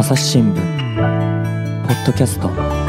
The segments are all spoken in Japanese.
朝日新聞ポッドキャスト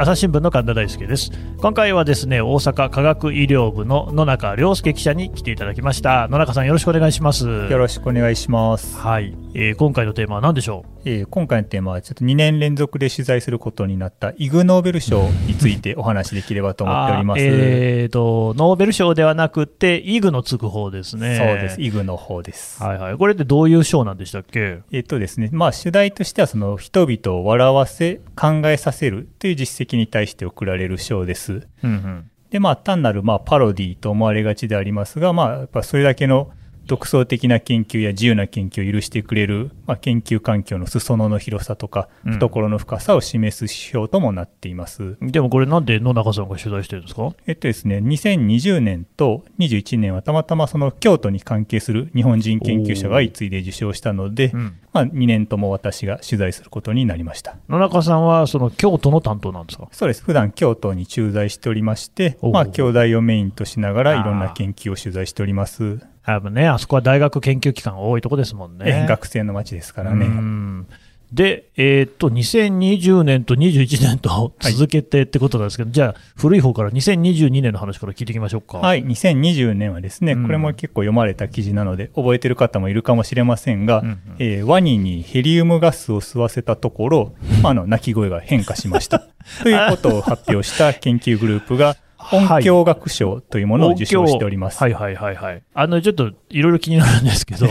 朝日新聞の神田大輔です今回はですね大阪科学医療部の野中亮介記者に来ていただきました野中さんよろしくお願いしますよろしくお願いします。はい、えー今回のテーマは何でしょえー今回のテーマはちょっと2年連続で取材することになったイグ・ノーベル賞についてお話しできればとう思っております。えーとノーベル賞ではなくてイグのつく方ですねそうです。イグの方です。はいはいこれってどういう賞なんでしたっけ？えっとですね、まあ主題としてはその人々を笑わせ考えさせるという実績に対して贈られる賞です。うんうんで、まあ単なるまあパロディと思われがちでありますが、まあやっぱそれだけの独創的な研究や自由な研究を許してくれる、まあ、研究環境の裾野の広さとか、うん懐の深さを示す指標ともなっています。でもこれなんで野中さんが取材してるんですか？えっとですね、2020年と21年はたまたまその京都に関係する日本人研究者が相次いで受賞したので、うんまあ、2年とも私が取材することになりました。野中さんはその京都の担当なんですか？そうです。普段京都に駐在しておりまして、まあ、京大をメインとしながらいろんな研究を取材しております。やっぱねあそこは大学研究機関が多いとこですもんねえ学生の街ですからうね。んで、えーっと、2020年と21年と続けてってことなんですけど、じゃあ、古い方から2022年の話から聞いていきましょうか。はい、2020年はですね、うんこれも結構読まれた記事なので、覚えてる方もいるかもしれませんが、うんうんえーワニにヘリウムガスを吸わせたところ、まああの鳴き声が変化しました。ということを発表した研究グループが、音響学賞というものを受賞しております。はい。はい。はい。はい。あの、ちょっとい。ろい。ろ気になるんですけど、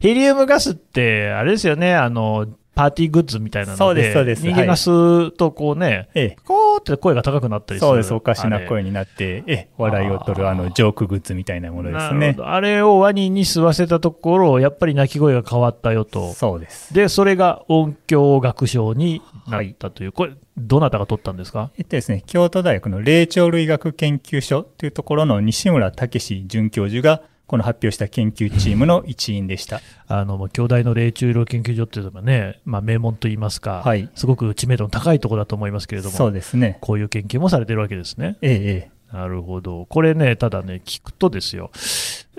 ヘリウムガスって、あれですよね、あの、パーティーグッズみたいなので、そうですそうです人間が吸うとこうね、ええこうって声が高くなったりする。そうです、おかしな声になって、ええ笑いを取るあのジョークグッズみたいなものですね。あれをワニに吸わせたところ、やっぱり鳴き声が変わったよと。そうです。で、それが音響学賞になったという、これ、どなたが取ったんですか？えっとですね、京都大学の霊長類学研究所というところの西村武史准教授が、この発表した研究チームの一員でした。あの、もう京大の霊中医療研究所っていうのはね、まあ、名門といいますか、はいすごく知名度の高いところだと思いますけれども、そうですね。こういう研究もされてるわけですね。ええええ。なるほど。これね、ただね、聞くとですよ、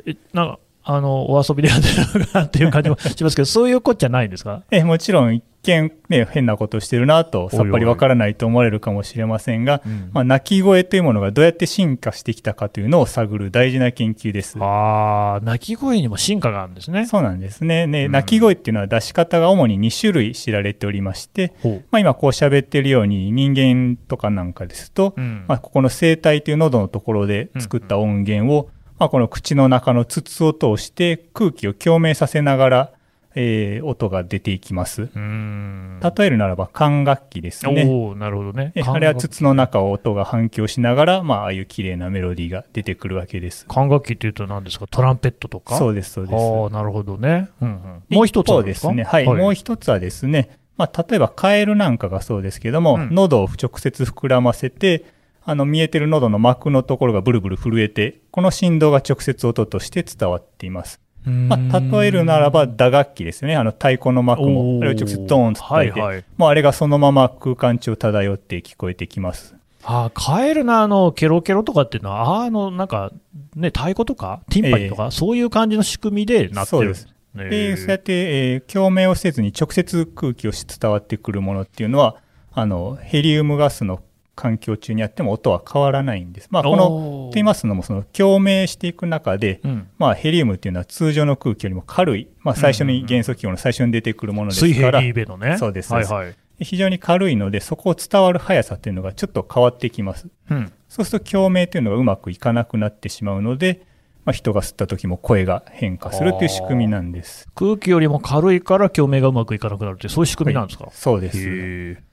え、なんか、あの、お遊びでやってるのかなっていう感じもしますけど、そういうこっちゃないんですか？ええもちろん一見ね、変なことをしてるなとさっぱりわからないと思われるかもしれませんが、うん。まあ、鳴き声というものがどうやって進化してきたかというのを探る大事な研究です。ああ、鳴き声にも進化があるんですね。そうなんですね。ね、うん。鳴き声っていうのは出し方が主に2種類知られておりまして、まあ、今こう喋ってるように人間とかなんかですと、うん。まあ、ここの声帯という喉のところで作った音源を、まあ、この口の中の筒を通して空気を共鳴させながら、えー音が出ていきます。うーん。例えるならば管楽器ですね。おおなるほどね。えあれは筒の中を音が反響しながら、まあ、ああいう綺麗なメロディーが出てくるわけです。管楽器っていうと何ですか？トランペットとか？そうです、そうです。ああ、なるほどね。うんうん、もう一つは方ですね。はい。もう一つはですね、まあ、例えばカエルなんかがそうですけども、うん喉を直接膨らませて、あの見えてる喉の膜のところがブルブル震えて、この振動が直接音として伝わっています。まあ、例えるならば打楽器ですね。あの太鼓の膜おも、ーあれを直接ドーンと伝えて、はいはいもうあれがそのまま空間中を漂って聞こえてきます。ああ、カエルのあの、ケロケロとかっていうのは、ああの、なんか、ね、太鼓とか、ティンパニとか、そういう感じの仕組みでなってる。そうです。ねで、そうやって、えー共鳴をせずに直接空気をし伝わってくるものっていうのは、あの、ヘリウムガスの環境中にあっても音は変わらないんです。まあ、この、と言いますのも、その共鳴していく中で、うん。まあ、ヘリウムっていうのは通常の空気よりも軽い、まあ、最初に元素記号の最初に出てくるものです水から、平リーベのね。そうですはいはい。非常に軽いので、そこを伝わる速さっていうのがちょっと変わってきます。うん。そうすると共鳴というのがうまくいかなくなってしまうので、まあ、人が吸った時も声が変化するという仕組みなんです。空気よりも軽いから共鳴がうまくいかなくなるって、そういう仕組みなんですか、そうです。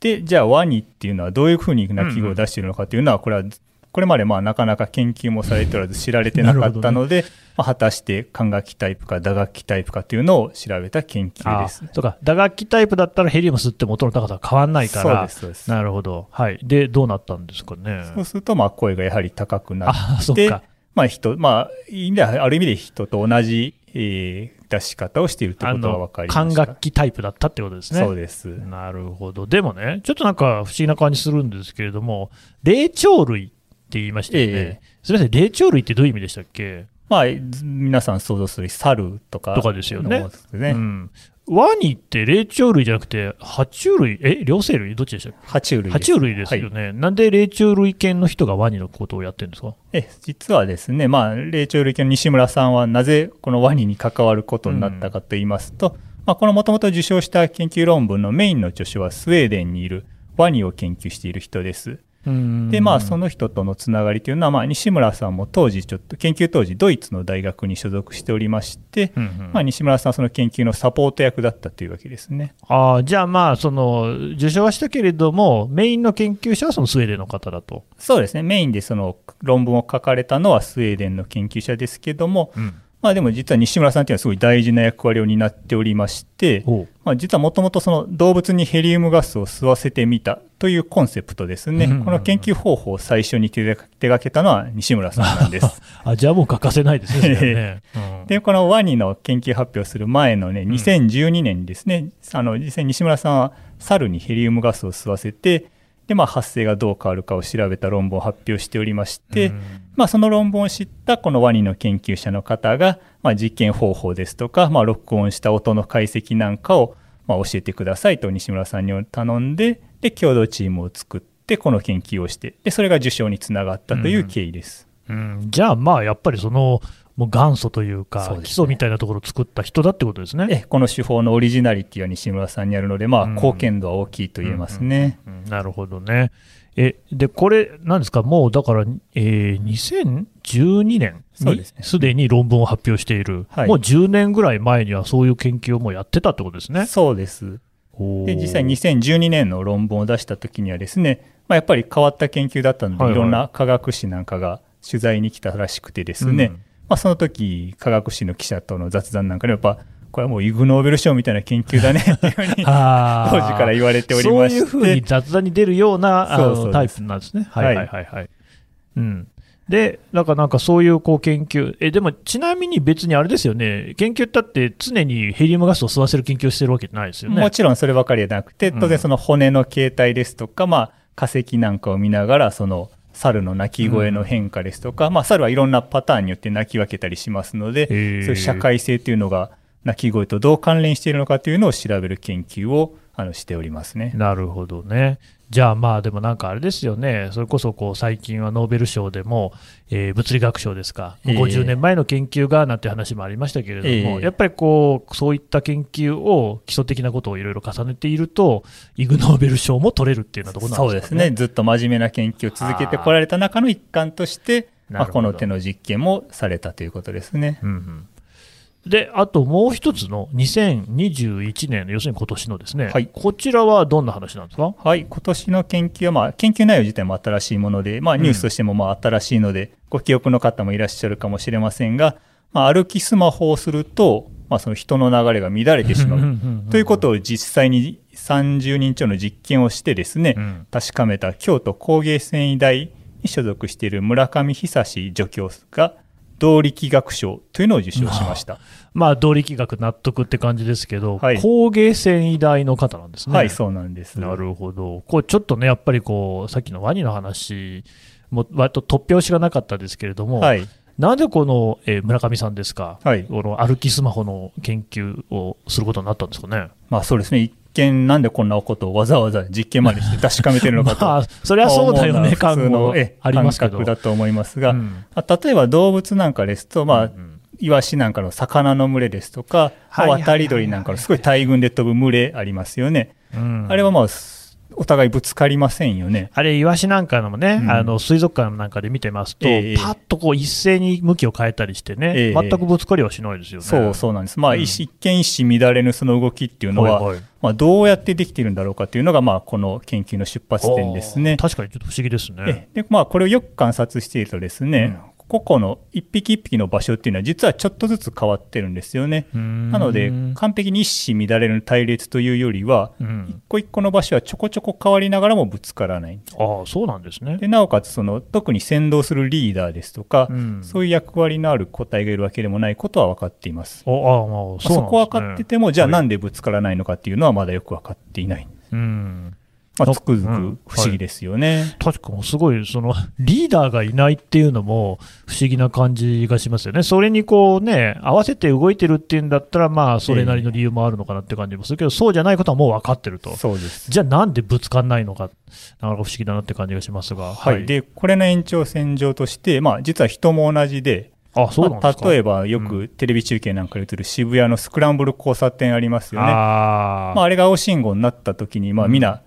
で、じゃあワニっていうのはどういうふうに鳴き声を出しているのかというのは、これは、これまでまあなかなか研究もされておらず知られてなかったので、まあ、果たして管楽器タイプか打楽器タイプかというのを調べた研究あです。そうか。打楽器タイプだったらヘリウム吸っても音の高さは変わんないから。そうです、そうです。なるほど。はい。で、どうなったんですかね？そうすると、まあ声がやはり高くなあ、そってまあ人、まあ、ある意味で人と同じ、えー出し方をしているということが分かりました。管楽器タイプだったってことですね。そうです。なるほど。でもね、ちょっとなんか不思議な感じするんですけれども、霊長類って言いましたよね。ええすみません、霊長類ってどういう意味でしたっけ？ままあ、皆さん想像する猿とかとかですよねうんワニって霊長類じゃなくて、爬虫類、え、両生類？どっちでしたっけ？爬虫類です。爬虫類ですよね、なんで霊長類犬の人がワニのことをやってるんですか？え実はですね、まあ、霊長類系の西村さんはなぜこのワニに関わることになったかと言いますと、まあ、このもともと受賞した研究論文のメインの著書はスウェーデンにいるワニを研究している人です。で、まあ、その人とのつながりというのは、まあ、西村さんも当時、ちょっと研究当時、ドイツの大学に所属しておりまして、うんうんまあ、西村さんはその研究のサポート役だったというわけですね。あーじゃあまあ、その受賞はしたけれども、メインの研究者はそのスウェーデンの方だと。そうですね、メインでその論文を書かれたのはスウェーデンの研究者ですけども、うんまあでも実は西村さんというのはすごい大事な役割を担っておりまして、まあ、実はもともとその動物にヘリウムガスを吸わせてみたというコンセプトですね。うん。うんうん。この研究方法を最初に手がけたのは西村さんなんです。あじゃあもう欠かせないですね、ね。うん。で、このワニの研究発表する前のね、2012年にですね、あの、実際に西村さんは猿にヘリウムガスを吸わせて、で、まあ、発生がどう変わるかを調べた論文を発表しておりまして、うん。まあ、その論文を知ったこのワニの研究者の方が、まあ、実験方法ですとか、まあ、録音した音の解析なんかを、まあ、教えてくださいと西村さんに頼んで、で、共同チームを作って、この研究をして、で、それが受賞につながったという経緯です。うん。じゃあまあ、やっぱりその、もう元祖というそか、うね。基礎みたいなところを作った人だってことですね。えこの手法のオリジナリティは西村さんにあるので、まあ、うん。貢献度は大きいと言えますね。うんなるほどね。え、で、これ、なんですか、もうだから、えー2012年にすでに論文を発表している、はい。もう10年ぐらい前にはそういう研究をもうやってたってことですね。そうです。で、実際2012年の論文を出した時にはですね、まあ、やっぱり変わった研究だったので、はいはい。いろんな科学誌なんかが取材に来たらしくてですね、うんまあ、その時科学誌の記者との雑談なんかでやっぱこれはもうイグ・ノーベル賞みたいな研究だね っていうふうに当時から言われておりましてそういうふうに雑談に出るようなあのタイプなんですね。はいはいはいはいはい。うん。で、だからなんかそういうこう研究、え、でもちなみに別にあれですよね、研究だって常にヘリウムガスを吸わせる研究をしてるわけじゃないですよね。もちろんそればかりではなくてうん当然その骨の形態ですとか、まあ、化石なんかを見ながらその猿の鳴き声の変化ですとか、まあ、猿はいろんなパターンによって鳴き分けたりしますので、そういう社会性というのが鳴き声とどう関連しているのかというのを調べる研究をあのしておりますね。なるほどね。じゃあまあでもなんかあれですよね、それこそこう最近はノーベル賞でも、えー物理学賞ですか、ええ50年前の研究がなんて話もありましたけれども、ええやっぱりこうそういった研究を基礎的なことをいろいろ重ねていると、イグ・ノーベル賞も取れるっていうようなところなんでかね。そうですすね。ずっと真面目な研究を続けてこられた中の一環として、まあ、この手の実験もされたということですね。うんうんで、あともう一つの2021年、要するに今年のですね、はい。こちらはどんな話なんですか？はい、今年の研究は、まあ、研究内容自体も新しいもので、まあ、ニュースとしてもまあ新しいので、ご記憶の方もいらっしゃるかもしれませんが、まあ、歩きスマホをすると、まあ、その人の流れが乱れてしまう。ということを実際に30人超の実験をしてですね、うん。確かめた京都工芸繊維大に所属している村上久志助教が動力学賞というのを受賞しました。まあ、動力学納得って感じですけど、はい工芸繊維大の方なんですね。はい、そうなんです。なるほど。こうちょっとね、やっぱりこう、さっきのワニの話も、割と突拍子がなかったですけれども、はい、なんでこの、えー村上さんですか、はいこの歩きスマホの研究をすることになったんですかね？まあそうですね、一見なんでこんなことをわざわざ実験までして 確かめてるのかと。まあ、そりゃそうだよね、感のもえありますけど。感覚だと思いますが、うんまあ例えば動物なんかですと、まあ、うんイワシなんかの魚の群れですとか、渡り鳥なんかのすごい大群で飛ぶ群れありますよね。うんあれはまあ、すお互いぶつかりませんよね。あれ、イワシなんかのもね、うんあの水族館なんかで見てますと、ええパッとこう一斉に向きを変えたりしてね、ええ全くぶつかりはしないですよね。そうそうなんです。まあ、うん一一見一糸乱れぬその動きっていうのは、はいはいまあ、どうやってできているんだろうかっていうのが、まあ、この研究の出発点ですね。確かにちょっと不思議ですね。えでまあ、これをよく観察しているとですね、個々の一匹一匹の場所っていうのは実はちょっとずつ変わってるんですよね。ななので完璧に一糸乱れる隊列というよりは、うん一個一個の場所はちょこちょこ変わりながらもぶつからない。ああ、そうなんですね。でなおかつその特に先導するリーダーですとか、うんそういう役割のある個体がいるわけでもないことは分かっています。おああ、まあ、そこは分かってても、じゃあはいなんでぶつからないのかっていうのはまだよく分かっていない。うん。まあ、つくづく不思議ですよね。確かにすごい、そのリーダーがいないっていうのも不思議な感じがしますよね、それにこうね、合わせて動いてるっていうんだったら、まあ、それなりの理由もあるのかなって感じもするけど、そうじゃないことはもう分かってると、そうです。じゃあなんでぶつかんないのか、なかなか不思議だなって感じがしますが、はい。で、これの延長線上として、まあ、実は人も同じで、あそうなんですか、まあ例えばよくテレビ中継なんかで映る渋谷のスクランブル交差点ありますよね。あー。まあ、あれが青信号になった時に、まあ、みん。な、ほん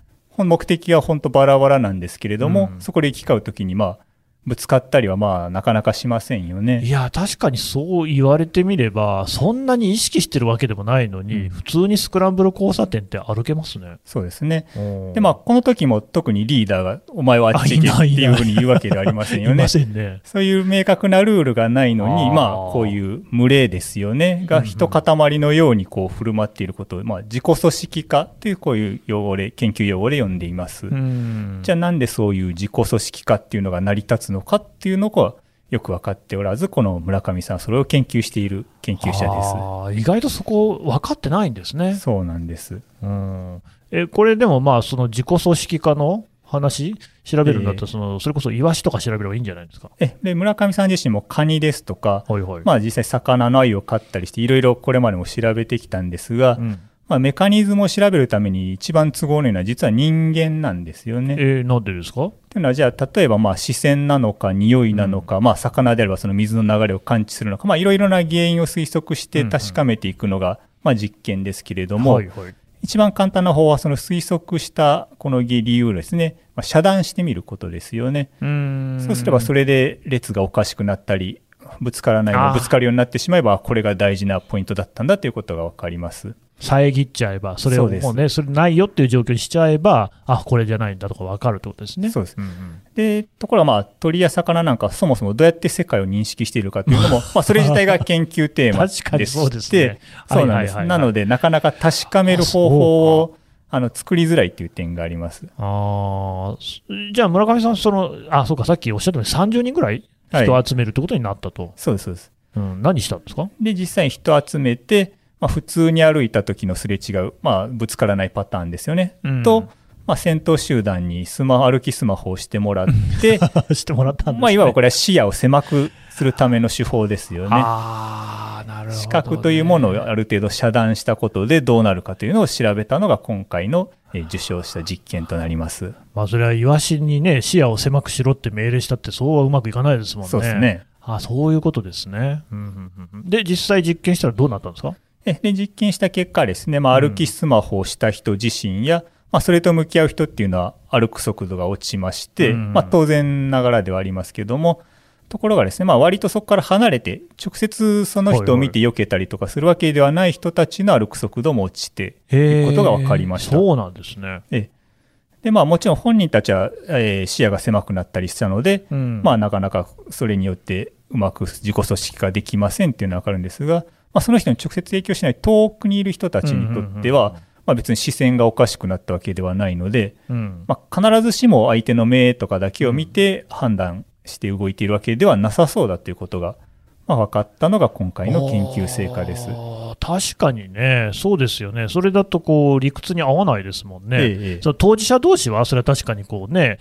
目的は本当バラバラなんですけれども、うん。そこで行き交う時に、まあ、ぶつかったりは、まあ、なかなかしませんよね。いや、確かにそう言われてみれば、そんなに意識してるわけでもないのに、うん普通にスクランブル交差点って歩けますね。そうですね。でで、まあ、この時も特にリーダーが、お前はあっち行けっていうふうに言うわけではありませんよね ね。そういう明確なルールがないのに、まあ、こういう群れですよね、が一塊のようにこう振る舞っていることを、まあ、自己組織化というこういう用語で、研究用語で呼んでいます。うんじゃあなんでそういう自己組織化っていうのが成り立つのかっていうのがよく分かっておらず、この村上さんはそれを研究している研究者であー意外とそこ分かってないんですねす。。そうなんです。うん、えこれでもまあその自己組織化の話調べるんだったらええその、それこそイワシとか調べればいいんじゃないですか？えで村上さん自身もカニですとか、はいはい。まあ、実際魚の鮎を飼ったりして、いろいろこれまでも調べてきたんですが、うんまあ、メカニズムを調べるために一番都合のいいのは実は人間なんですよね。えーなんでですか？というのはじゃあ例えばまあ視線なのか匂いなのか、まあ魚であればその水の流れを感知するのかまあいろいろな原因を推測して確かめていくのがまあ実験ですけれども、はいはい。一番簡単な方はその推測したこの理由をですね、まあ、遮断してみることですよね。うんそうすればそれで列がおかしくなったりぶつからないぶつかるようになってしまえばこれが大事なポイントだったんだということが分かります。遮っちゃえば、それをもうね、それないよっていう状況にしちゃえば、あこれじゃないんだとか分かるってことですね。そうですんんで、ところがまあ鳥や魚なんかはそもそもどうやって世界を認識しているかというのも、まあそれ自体が研究テーマで確かにそうですしてね。そうなんです。はいはいはいはいなので、なかなか確かめる方法をあの作りづらいっていう点があります。あーじゃあ村上さん、そのあそうか、さっきおっしゃったように30人ぐらい人を集めるってことになったと、そうです、そうです。うん、何したんですか？で、実際に人を集めて、まあ、普通に歩いた時のすれ違う、まあ、ぶつからないパターンですよね。うんと、まあ、先頭集団にスマ歩きスマホをしてもらって、してもらったんです、ね、まあ、いわばこれは視野を狭くするための手法ですよね。あーなるほどね、視覚というものをある程度遮断したことでどうなるかというのを調べたのが今回のえー受賞した実験となります。まあ、それはイワシにね、視野を狭くしろって命令したって、そうはうまくいかないですもんね。そうですね。あそういうことですね。うんうんうんうんで、実際実験したらどうなったんですか？えで実験した結果ですね、まあ、歩きスマホをした人自身や、まあ、それと向き合う人っていうのは歩く速度が落ちまして、うんまあ、当然ながらではありますけども、ところがですね、まあ、割とそこから離れて、直接その人を見て避けたりとかするわけではない人たちの歩く速度も落ちていることが分かりました。そうなんですね。ええでまあ、もちろん本人たちは、えー視野が狭くなったりしたので、うんまあ、なかなかそれによってうまく自己組織化できませんっていうのは分かるんですが、まあ、その人に直接影響しない遠くにいる人たちにとっては、まあ、別に視線がおかしくなったわけではないので、うん。まあ、必ずしも相手の目とかだけを見て判断して動いているわけではなさそうだということが、まあ、分かったのが今回の研究成果です。確かにね、そうですよね。それだとこう理屈に合わないですもんね。ええええその当事者同士は、それは確かにこうね、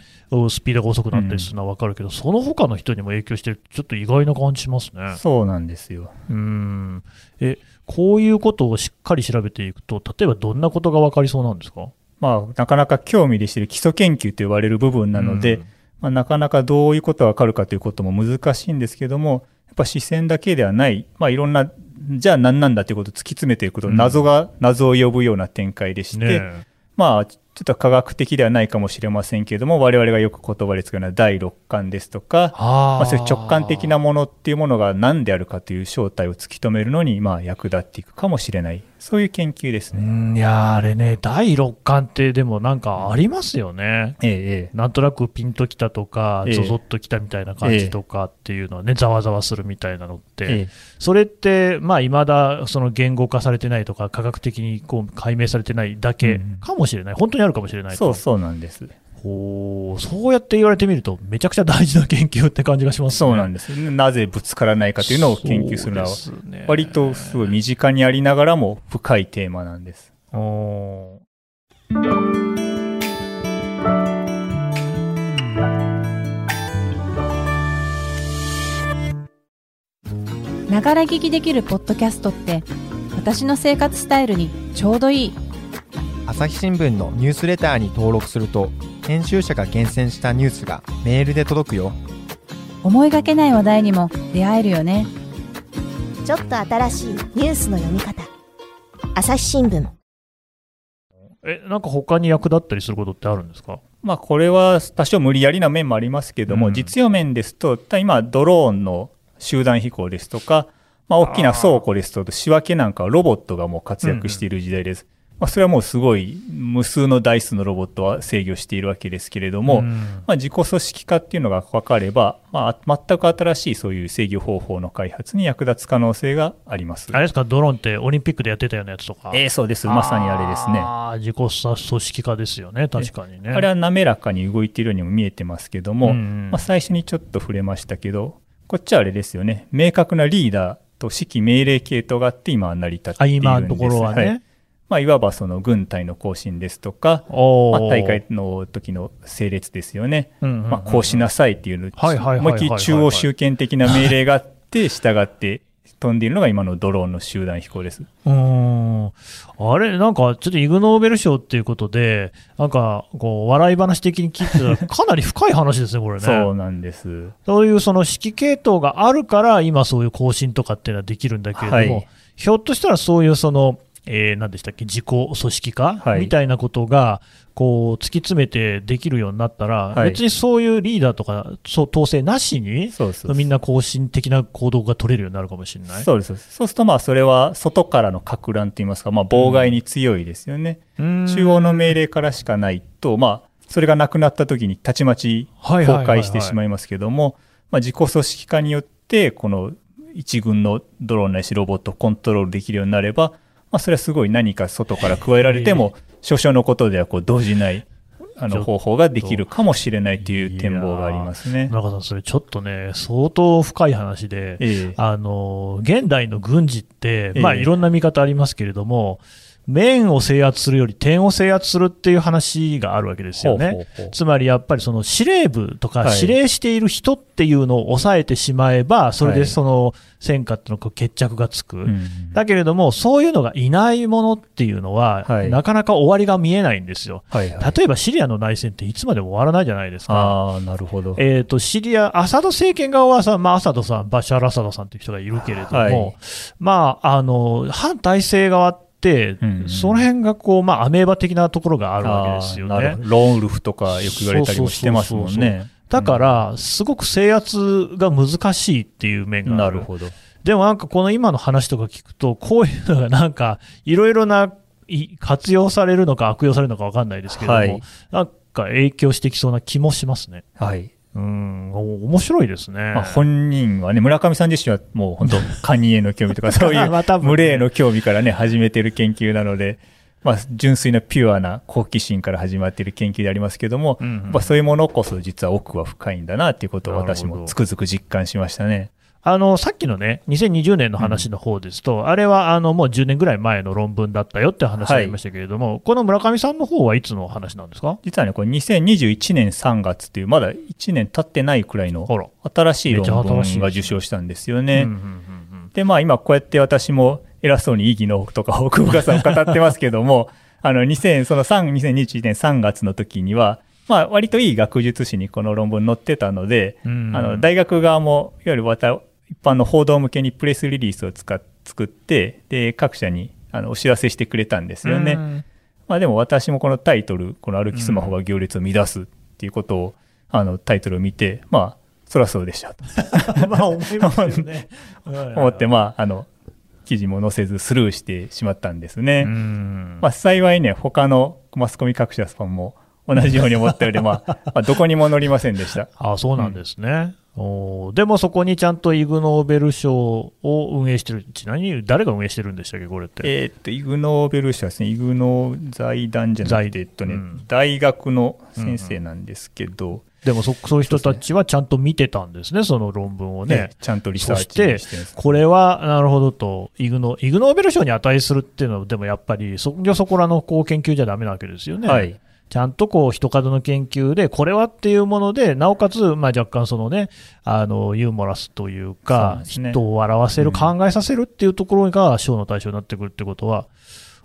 スピードが遅くなったりするのは分かるけど、その他の人にも影響してる、ちょっと意外な感じしますね。そうなんですよ。うんえこういうことをしっかり調べていくと、例えばどんなことが分かりそうなんですか？まあ、なかなか興味でしている基礎研究と言われる部分なので、うんまあ、なかなかどういうことがわかるかということも難しいんですけども、やっぱ視線だけではない、まあ、いろんな、じゃあ何なんだということを突き詰めていくと、うん。謎が謎を呼ぶような展開でして、ねえ。まあ、ちょっと科学的ではないかもしれませんけれども、我々がよく言葉で使うのは第六感ですとか、あまあ、そういう直感的なものっていうものが何であるかという正体を突き止めるのに、まあ、役立っていくかもしれない。そういう研究ですうね。んいやーあれね、第六感ってでもなんかありますよね。ええ、ええ。なんとなくピンときたとか、ええゾゾッときたみたいな感じとかっていうのはね、ざわざわするみたいなのって、ええそれって、まあ、未だその言語化されてないとか、科学的にこう解明されてないだけうんかもしれない、本当にあるかもしれないとそうそうなんです。おうそうやって言われてみると、めちゃくちゃ大事な研究って感じがします、ね、そうなんです、なぜぶつからないかというのを研究するのは、割とすごい身近にありながらも深いテーマなんです。おながら聞きできるポッドキャストって私の生活スタイルにちょうどいい。朝日新聞のニュースレターに登録すると編集者が厳選したニュースがメールで届くよ。思いがけない話題にも出会えるよね。ちょっと新しいニュースの読み方。朝日新聞。え、なんか他に役立ったりすることってあるんですか？まあ、これは多少無理やりな面もありますけども、うん。実用面ですと、今、ドローンの集団飛行ですとか、まあ、大きな倉庫ですと、仕分けなんかはロボットがもう活躍している時代です。まあ、それはもうすごい無数の台数のロボットは制御しているわけですけれども、うんまあ、自己組織化っていうのが分かれば、まあ、全く新しいそういう制御方法の開発に役立つ可能性があります。あれですか、ドローンってオリンピックでやってたようなやつとか？えーそうです。まさにあれですね。あー自己組織化ですよね、確かにね。あれは滑らかに動いているようにも見えてますけども、うんまあ、最初にちょっと触れましたけど、こっちはあれですよね、明確なリーダーと指揮命令系統があって今は成り立ってあいるんです。今のところはね。いまあ、いわばその軍隊の行進ですとか、まあ、大会の時の整列ですよね。まあ、こうしなさいっていうの思いっきり中央集権的な命令があって、従って飛んでいるのが今のドローンの集団飛行です。うーんあれ、なんかちょっとイグ・ノーベル賞っていうことで、なんかこう笑い話的に聞いてたら、かなり深い話ですね、これね。そうなんです。そういうその指揮系統があるから、今そういう更新とかっていうのはできるんだけれども、はいひょっとしたらそういうその、えー、何でしたっけ、自己組織化、はい。みたいなことが、こう、突き詰めてできるようになったら、はい。別にそういうリーダーとか、そう統制なしに、みんな更新的な行動が取れるようになるかもしれない。そうです。そうす。ると、まあ、それは外からの撹乱といいますか、まあ、妨害に強いですよね。うん。中央の命令からしかないと、まあ、それがなくなった時にたちまち崩壊してしまいますけども、まあ、自己組織化によって、この一軍のドローンないしロボットをコントロールできるようになれば、まあ、それはすごい何か外から加えられても、少々のことではこう動じないあの方法ができるかもしれないという展望がありますね。中さん、それちょっとね、相当深い話で、ええ。あの現代の軍事って、まあ、ええいろんな見方ありますけれども、面を制圧するより点を制圧するっていう話があるわけですよね。ほうほうほうつまりやっぱりその司令部とかはい指令している人っていうのを抑えてしまえば、それではいその戦果っていうのが決着がつく。うんだけれども、そういうのがいないものっていうのは、はいなかなか終わりが見えないんですよ。はいはい。例えばシリアの内戦っていつまでも終わらないじゃないですか。ああ、なるほど。えー、とシリア、アサド政権側はさ、まあ、アサドさん、バシャール・アサドさんという人がいるけれども、はいまあ、あの反体制側って、うんうんその辺がこう、まあ、アメーバ的なところがあるわけですよねローンウルフとかよく言われたりもしてますもんね。だから、すごく制圧が難しいっていう面がある。なるほど。でもなんかこの今の話とか聞くと、こういうのがなんか、いろいろない活用されるのか悪用されるのか分かんないですけれども、はいなんか影響してきそうな気もしますね。はい。うん、お面白いですね。まあ、本人はね、村上さん自身はもう本当、カニへの興味とか、そういう群れへの興味からね、始めてる研究なので、まあ、純粋なピュアな好奇心から始まっている研究でありますけども、うんうんやっぱそういうものこそ実は奥は深いんだなっていうことを私もつくづく実感しましたね。あのさっきのね、2020年の話の方ですと、あれはあのもう10年ぐらい前の論文だったよって話がありましたけれども、この村上さんの方はいつの話なんですか？実はね、これ2021年3月っていう、まだ1年経ってないくらいの。新しい論文が受賞したんですよね。うんうんうんで、まあ今こうやって私も偉そうに意義のとか奥深さを語ってますけども、あの2000、その3、2021年3月の時には、まあ割といい学術誌にこの論文載ってたので、うん。あの大学側もいわゆる一般の報道向けにプレスリリースを使っ作って、で、各社にあのお知らせしてくれたんですよね。うんまあでも私もこのタイトル、この歩きスマホが行列を乱すっていうことを、あのタイトルを見て、まあ、そらそうでしたと まあ思いますよね。思って、まあ、あの、記事も載せずスルーしてしまったんですね。うんまあ、幸いね、他のマスコミ各社さんも同じように思ったようで、まあ、まあ、どこにも載りませんでした。あそうなんですね。おーでもそこにちゃんとイグ・ノーベル賞を運営してる、ちなみに誰が運営してるんでしたっけ、これって。えーっと、イグ・ノーベル賞はですね、イグ・ノー財団じゃなく財て、えっとね、うん大学の先生なんですけど、でもそそういう人たちはちゃんと見てたんですね、その論文をね。ね、ちゃんとリサーチそしてしてこれは、なるほどと、イグノ、イグノーベル賞に値するっていうのは、でもやっぱり、そ、そこらのこう研究じゃダメなわけですよね。はい。ちゃんとこう人数の研究で、これはっていうもので、なおかつ、まあ、若干そのね、あのユーモラスというか、人を笑わせる、うん。考えさせるっていうところが賞の対象になってくるってことは、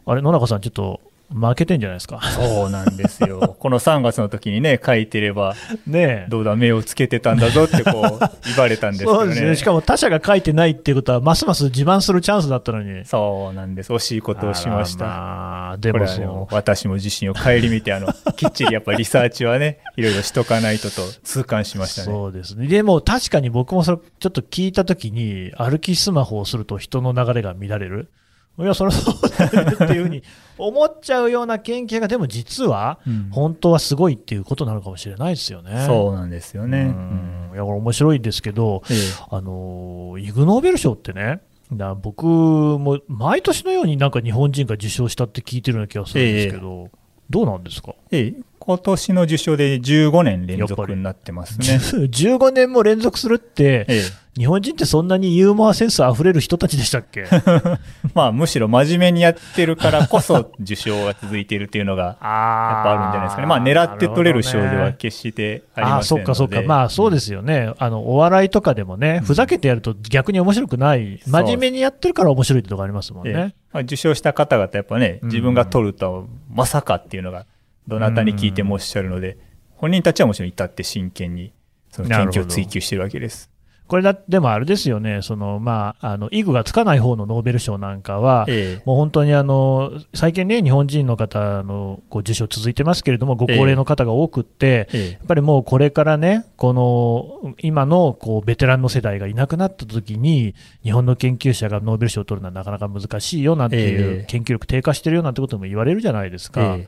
あれ、野中さん、ちょっと負けてんじゃないですか。そうなんですよ。この3月の時にね、書いてれば、ねえどうだ、目をつけてたんだぞってこう、言われたんですけどね。そうですね、しかも他者が書いてないっていうことは、ますます自慢するチャンスだったのに。そうなんです。惜しいことをしました。まあでもそ私も自身を顧みてあの きっちりやっぱりリサーチはねいろいろしとかないとと痛感しましたね。そうですね。でも確かに僕もそれちょっと聞いたときに、歩きスマホをすると人の流れが乱れる。いや、それはそうだよねっていうふうに思っちゃうような研究が、でも実は、うん。本当はすごいっていうことなのかもしれないですよね。そうなんですよね。ううん。んいや、これ面白いですけど、ええ。あのイグ・ノーベル賞ってね、だ僕も毎年のようになんか日本人が受賞したって聞いてるような気がするんですけど、どうなんですか？ええ今年の受賞で15年連続になってますね。15年も連続するって、え日本人ってそんなにユーモアセンスあふれる人たちでしたっけ？え まあむしろ真面目にやってるからこそ受賞が続いているっていうのが やっあぱあるんじゃないですかね。まあ狙って取れる賞では決してありあませんので。そっかそっか、まあそうですよね、あのお笑いとかでもね、ふざけてやると逆に面白くない、真面目にやってるから面白いってとこありますもんええ。ね。まあ、受賞した方々やっぱね、うん。自分が取るとはまさかっていうのが、どなたに聞いてもおっしゃるので、本人たちはもちろん至って真剣に、その研究を追求してるわけです。これだ、でもあれですよね、そのまあ、あのイグがつかない方のノーベル賞なんかは、ええ。もう本当にあの最近ね、日本人の方のこう受賞続いてますけれども、ご高齢の方が多くって、えやっぱりもうこれからね、この今のこうベテランの世代がいなくなった時に、日本の研究者がノーベル賞を取るのはなかなか難しいよなんていう、ええ。研究力低下してるよなんてことも言われるじゃないですか。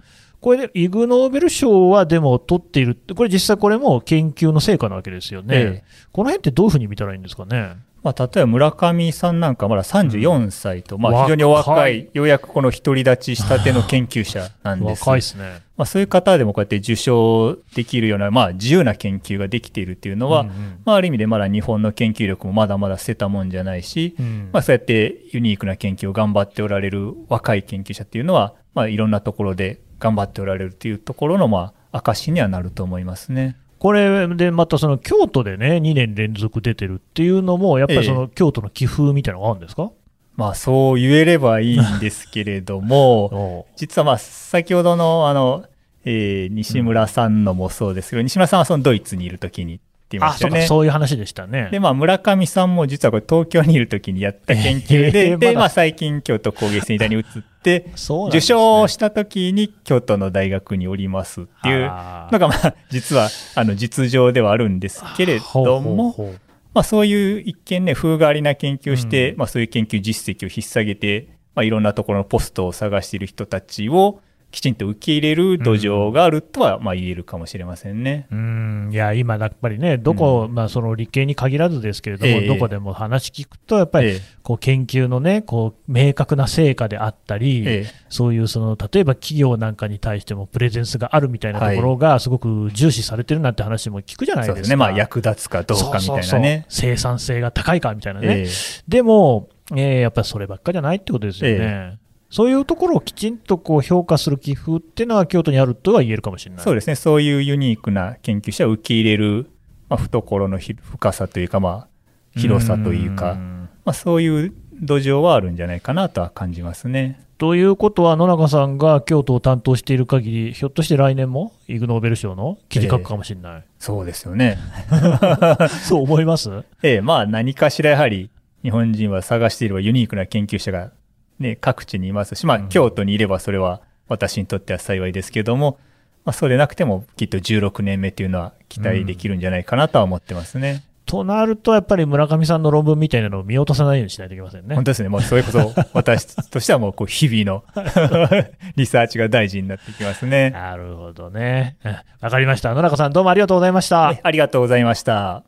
えこれでイグ・ノーベル賞はでも取っているって、これ実際これも研究の成果なわけですよね。ええこの辺ってどういうふうに見たらいいんですかね？まあ、例えば村上さんなんかまだ34歳と、まあ、非常にお若い、ようやくこの独り立ちしたての研究者なんです。若いですね。まあ、そういう方でもこうやって受賞できるような、まあ、自由な研究ができているっていうのは、うんうんまあ、ある意味でまだ日本の研究力もまだまだ捨てたもんじゃないし、うんまあ、そうやってユニークな研究を頑張っておられる若い研究者っていうのは、まあ、いろんなところで頑張っておられるっていうところの、まあ、証にはなると思いますね。これでまたその京都でね、2年連続出てるっていうのも、やっぱりその京都の寄付みたいなのがあるんですか、まあ、そう言えればいいんですけれども、実はまあ、先ほどの、あの、えー西村さんのもそうですけど、西村さんはそのドイツにいるときに言いましたよね。そういう話でしたね。で、まあ、村上さんも実はこれ東京にいるときにやった研究で、で、えーまだ。まあ、最近京都工芸センターに移って、ね。賞したときに京都の大学におりますっていうのが、まあ、実は、あの、実情ではあるんですけれども、まあ、そういう一見ね、風変わりな研究をして、うん。まあ、そういう研究実績を引っ提げて、まあ、いろんなところのポストを探している人たちを、きちんと受け入れる土壌があるとは、まあ、言えるかもしれませんね。うんいや、今、やっぱりね、どこ、うんまあ、その理系に限らずですけれども、ええどこでも話聞くと、やっぱり、ええこう研究のね、こう明確な成果であったり、ええそういうその例えば企業なんかに対してもプレゼンスがあるみたいなところがすごく重視されてるなんて話も聞くじゃないですか。そうですね。まあ、役立つかどうかみたいなね。生産性が高いかみたいなね。ええでも、えーやっぱりそればっかじゃないってことですよね。えそういうところをきちんとこう評価する寄付っていうのは京都にあるとは言えるかもしれない。そうですね。そういうユニークな研究者を受け入れる、まあ、懐のひ深さというか、まあ、広さというか、んまあ、そういう土壌はあるんじゃないかなとは感じますね。ということは、野中さんが京都を担当している限り、ひょっとして来年もイグ・ノーベル賞の記事書くかもしれない。そうですよね。そう思います？ええ、まあ何かしらやはり日本人は探していればユニークな研究者がね、各地にいますし、まあうん京都にいればそれは私にとっては幸いですけども、まあそうでなくてもきっと16年目というのは期待できるんじゃないかなとは思ってますね。となると、やっぱり村上さんの論文みたいなのを見落とさないようにしないといけませんね本。当ですね。もうそれこそ私としてはもうこう日々の リサーチが大事になってきますね。なるほどね。うんわかりました。野中さん、どうもありがとうございました。はいありがとうございました。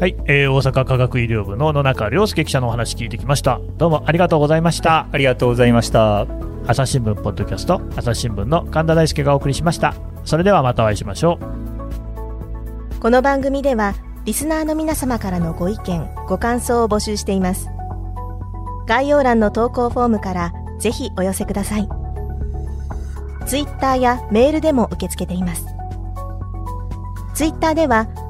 はい、えー大阪科学医療部の野中亮介記者のお話聞いてきました。どうもありがとうございました。ありがとうございました。朝日新聞ポッドキャスト、朝日新聞の神田大輔がお送りしました。それではまたお会いしましょう。この番組ではリスナーの皆様からのご意見、ご感想を募集しています。概要欄の投稿フォームからぜひお寄せください。ツイッターやメールでも受け付けています。ツイッターでは